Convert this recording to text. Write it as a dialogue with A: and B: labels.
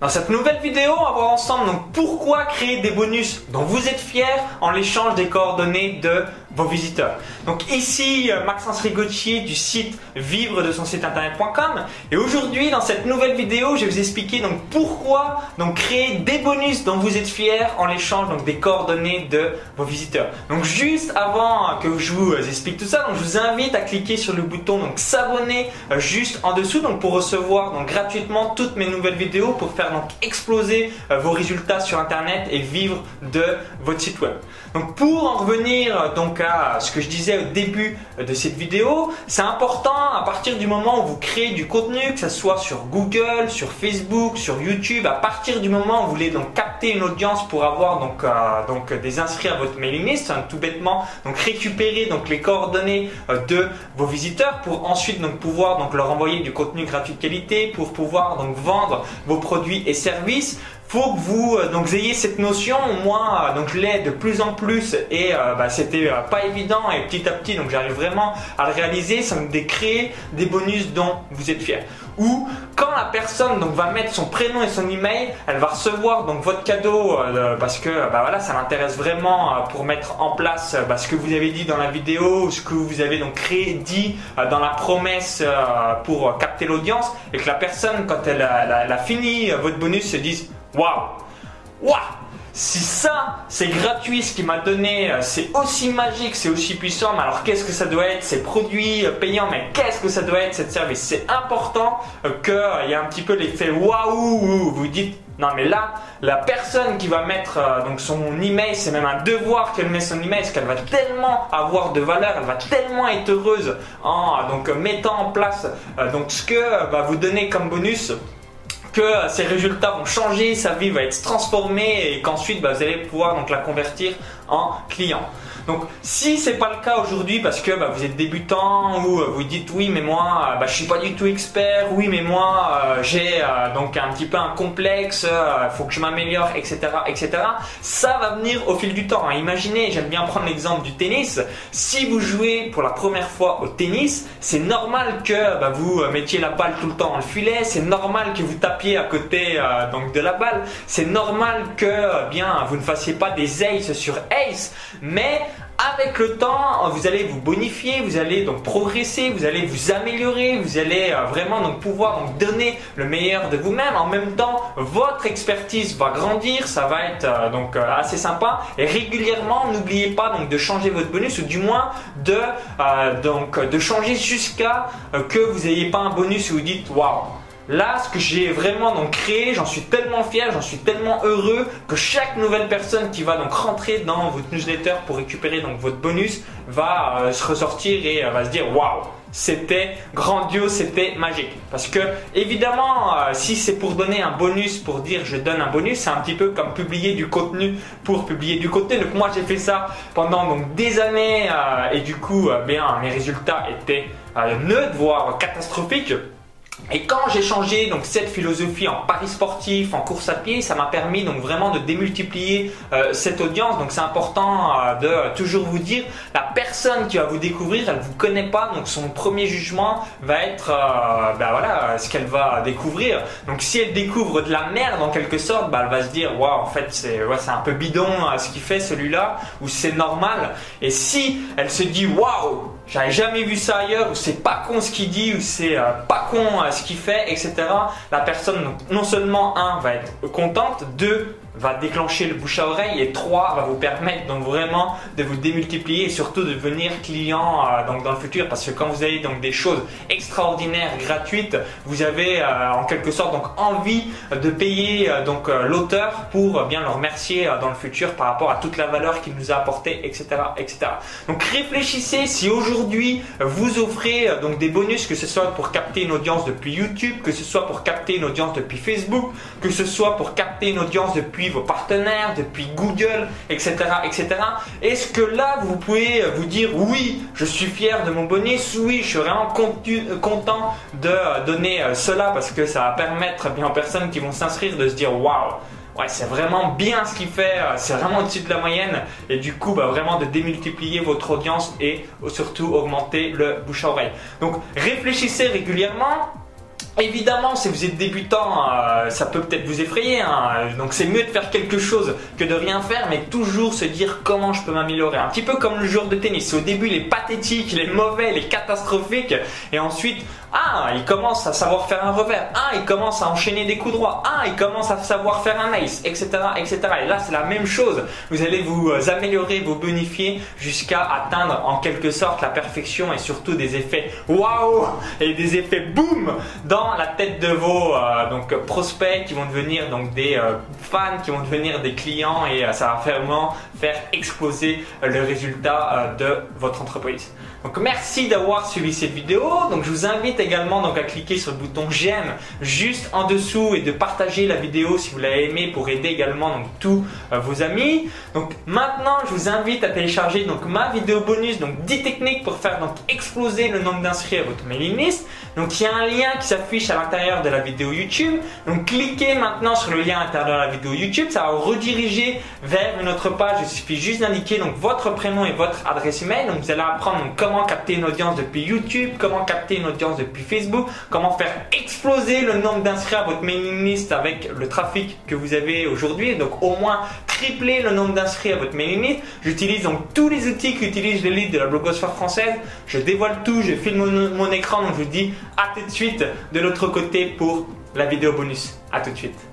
A: Dans cette nouvelle vidéo, on va voir ensemble pourquoi créer des bonus dont vous êtes fiers en l'échange des coordonnées de vos visiteurs. Donc ici euh, Maxence Rigotier du site vivre de son site internet.com et aujourd'hui dans cette nouvelle vidéo, je vais vous expliquer donc pourquoi donc créer des bonus dont vous êtes fiers en l'échange donc des coordonnées de vos visiteurs. Donc juste avant que je vous explique tout ça, donc je vous invite à cliquer sur le bouton donc s'abonner euh, juste en dessous donc pour recevoir donc gratuitement toutes mes nouvelles vidéos pour faire donc exploser euh, vos résultats sur internet et vivre de votre site web. Donc pour en revenir euh, ce que je disais au début euh, de cette vidéo, c'est important à partir du moment où vous créez du contenu, que ce soit sur Google, sur Facebook, sur YouTube, à partir du moment où vous voulez donc capter une audience pour avoir donc, donc des inscrits à votre mailing list, hein, tout bêtement donc récupérer donc les coordonnées de vos visiteurs pour ensuite donc pouvoir donc leur envoyer du contenu gratuit de qualité, pour pouvoir donc vendre vos produits et services faut que vous euh, donc ayez cette notion. Moi, euh, donc je l'ai de plus en plus et euh, bah, c'était pas évident et petit à petit donc j'arrive vraiment à le réaliser. Ça me décréer des bonus dont vous êtes fier. Ou quand la personne donc va mettre son prénom et son email, elle va recevoir donc votre cadeau parce que bah, voilà ça l'intéresse vraiment pour mettre en place bah, ce que vous avez dit dans la vidéo, ce que vous avez donc créé dit dans la promesse pour capter l'audience et que la personne quand elle a, fini votre bonus se dise Waouh. Waouh. Si ça, c'est gratuit, ce qu'il m'a donné, euh, c'est aussi magique, c'est aussi puissant, mais alors qu'est-ce que ça doit être? Ces produits euh, payants, mais qu'est-ce que ça doit être cette service? C'est important euh, qu'il y ait un petit peu l'effet waouh, vous dites non mais là, la personne qui va mettre donc son email, c'est même un devoir qu'elle met son email, parce qu'elle va tellement avoir de valeur, elle va tellement être heureuse en donc mettant en place donc ce que va vous donner comme bonus que ses résultats vont changer, sa vie va être transformée et qu'ensuite bah, vous allez pouvoir donc la convertir en client. Donc si c'est pas le cas aujourd'hui parce que bah, vous êtes débutant ou euh, vous dites oui mais moi euh, bah, je suis pas du tout expert, oui mais moi euh, j'ai donc un petit peu un complexe, faut que je m'améliore, etc., etc. Ça va venir au fil du temps. Hein. Imaginez, j'aime bien prendre l'exemple du tennis. Si vous jouez pour la première fois au tennis, c'est normal que bah, vous mettiez la balle tout le temps dans le filet, c'est normal que vous tapiez à côté donc de la balle, c'est normal que bien vous ne fassiez pas des aces sur mais avec le temps, vous allez vous bonifier, vous allez donc progresser, vous allez vous améliorer, vous allez euh, vraiment donc pouvoir donc donner le meilleur de vous-même. En même temps, votre expertise va grandir, ça va être euh, donc euh, assez sympa. Et régulièrement, n'oubliez pas donc de changer votre bonus ou du moins de donc de changer jusqu'à que vous n'ayez pas un bonus où vous dites waouh Là, ce que j'ai vraiment donc créé, j'en suis tellement fier, j'en suis tellement heureux que chaque nouvelle personne qui va donc rentrer dans votre newsletter pour récupérer donc votre bonus va euh, se ressortir et euh, va se dire waouh, c'était grandiose, c'était magique. Parce que évidemment, euh, si c'est pour donner un bonus, pour dire je donne un bonus, c'est un petit peu comme publier du contenu pour publier du contenu. Donc moi j'ai fait ça pendant des années et du coup, bien mes résultats étaient neutres, voire catastrophiques. Et quand j'ai changé donc cette philosophie en paris sportif, en course à pied, ça m'a permis donc vraiment de démultiplier euh, cette audience. Donc c'est important euh, de toujours vous dire, la personne qui va vous découvrir, elle vous connaît pas, donc son premier jugement va être, euh, ben voilà, ce qu'elle va découvrir. Donc si elle découvre de la merde en quelque sorte, bah, elle va se dire, waouh, en fait c'est un peu bidon ce qu'il fait celui-là, ou c'est normal. Et si elle se dit, waouh j'avais jamais vu ça ailleurs, ou c'est pas con ce qu'il dit, ou c'est euh, pas con euh, ce qu'il fait, etc. La personne, non seulement, un, va être contente, deux, va déclencher le bouche à oreille et 3 va vous permettre donc vraiment de vous démultiplier et surtout de devenir client euh, donc dans le futur. Parce que quand vous avez donc des choses extraordinaires gratuites vous avez euh, en quelque sorte donc envie de payer euh, donc l'auteur pour bien le remercier dans le futur par rapport à toute la valeur qu'il nous a apporté etc etc donc réfléchissez si aujourd'hui vous offrez donc des bonus que ce soit pour capter une audience depuis YouTube que ce soit pour capter une audience depuis Facebook que ce soit pour capter une audience depuis vos partenaires, depuis Google, etc. etc. Est-ce que là, vous pouvez vous dire oui, je suis fier de mon bonus, oui, je suis vraiment content de donner euh, cela parce que ça va permettre bien aux personnes qui vont s'inscrire de se dire waouh, ouais, c'est vraiment bien ce qu'il fait, euh, c'est vraiment au-dessus de la moyenne et du coup, bah, vraiment de démultiplier votre audience et surtout augmenter le bouche à oreille. Donc, réfléchissez régulièrement Évidemment, si vous êtes débutant, euh, ça peut peut-être vous effrayer. Hein. Donc c'est mieux de faire quelque chose que de rien faire, mais toujours se dire comment je peux m'améliorer. Un petit peu comme le joueur de tennis. Au début, il est pathétique, il est mauvais, il est catastrophique, et ensuite, ah, il commence à savoir faire un revers. Ah, il commence à enchaîner des coups droits. Ah, il commence à savoir faire un ace, etc., etc. Et là, c'est la même chose. Vous allez vous euh, améliorer, vous bonifier jusqu'à atteindre en quelque sorte la perfection et surtout des effets waouh et des effets boum dans la tête de vos euh, donc prospects qui vont devenir donc des euh, fans, qui vont devenir des clients et ça va vraiment faire exploser le résultat de votre entreprise. Donc merci d'avoir suivi cette vidéo. Donc je vous invite également donc à cliquer sur le bouton j'aime juste en dessous et de partager la vidéo si vous l'avez aimé pour aider également donc tous euh, vos amis. Donc maintenant je vous invite à télécharger donc ma vidéo bonus donc 10 techniques pour faire donc exploser le nombre d'inscrits à votre mailing list. Donc il y a un lien qui s'affiche à l'intérieur de la vidéo YouTube. Donc cliquez maintenant sur le lien à l'intérieur de la vidéo YouTube, ça va vous rediriger vers une autre page. Il suffit juste d'indiquer donc votre prénom et votre adresse email. Donc vous allez apprendre donc comment capter une audience depuis YouTube, comment capter une audience depuis Facebook, comment faire exploser le nombre d'inscrits à votre mailing list avec le trafic que vous avez aujourd'hui. Donc au moins tripler le nombre d'inscrits à votre mailing list. J'utilise donc tous les outils qu'utilise l'élite de la blogosphère française. Je dévoile tout, je filme mon, mon écran, donc je vous dis à tout de suite de l'autre côté pour la vidéo bonus. À tout de suite.